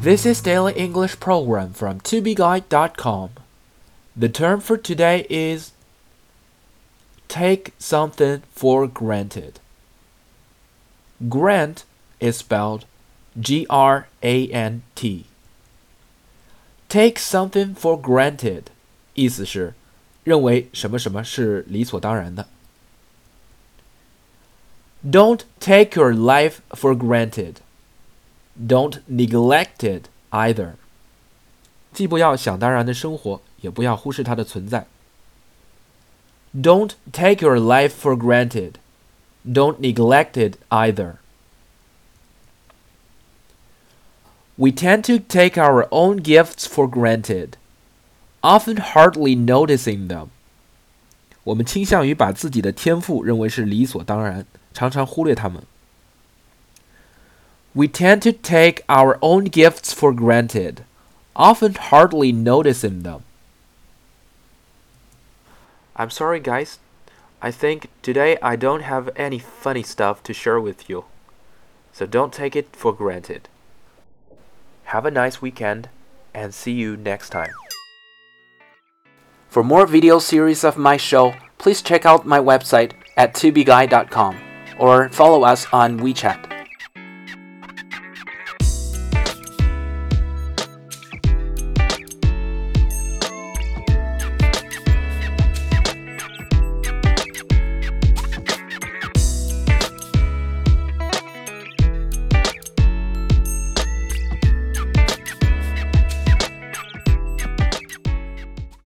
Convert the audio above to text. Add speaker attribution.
Speaker 1: This is Daily English Program from tobeguide.com. The term for today is take something for granted. Grant is spelled G R A N T. Take something for granted 意思是认为什么什么是理所当然的。Don't take your life for granted. Don't neglect it either. 既不要想当然的生活，也不要忽视它的存在。Don't take your life for granted. Don't neglect it either. We tend to take our own gifts for granted, often hardly noticing them. 我们倾向于把自己的天赋认为是理所当然，常常忽略它们。 We tend to take our own gifts for granted, often hardly noticing them. I'm sorry, guys. I think today I don't have any funny stuff to share with you, so don't take it for granted. Have a nice weekend and see you next time. For more video series of my show, please check out my website at tubeguy.com or follow us on WeChat.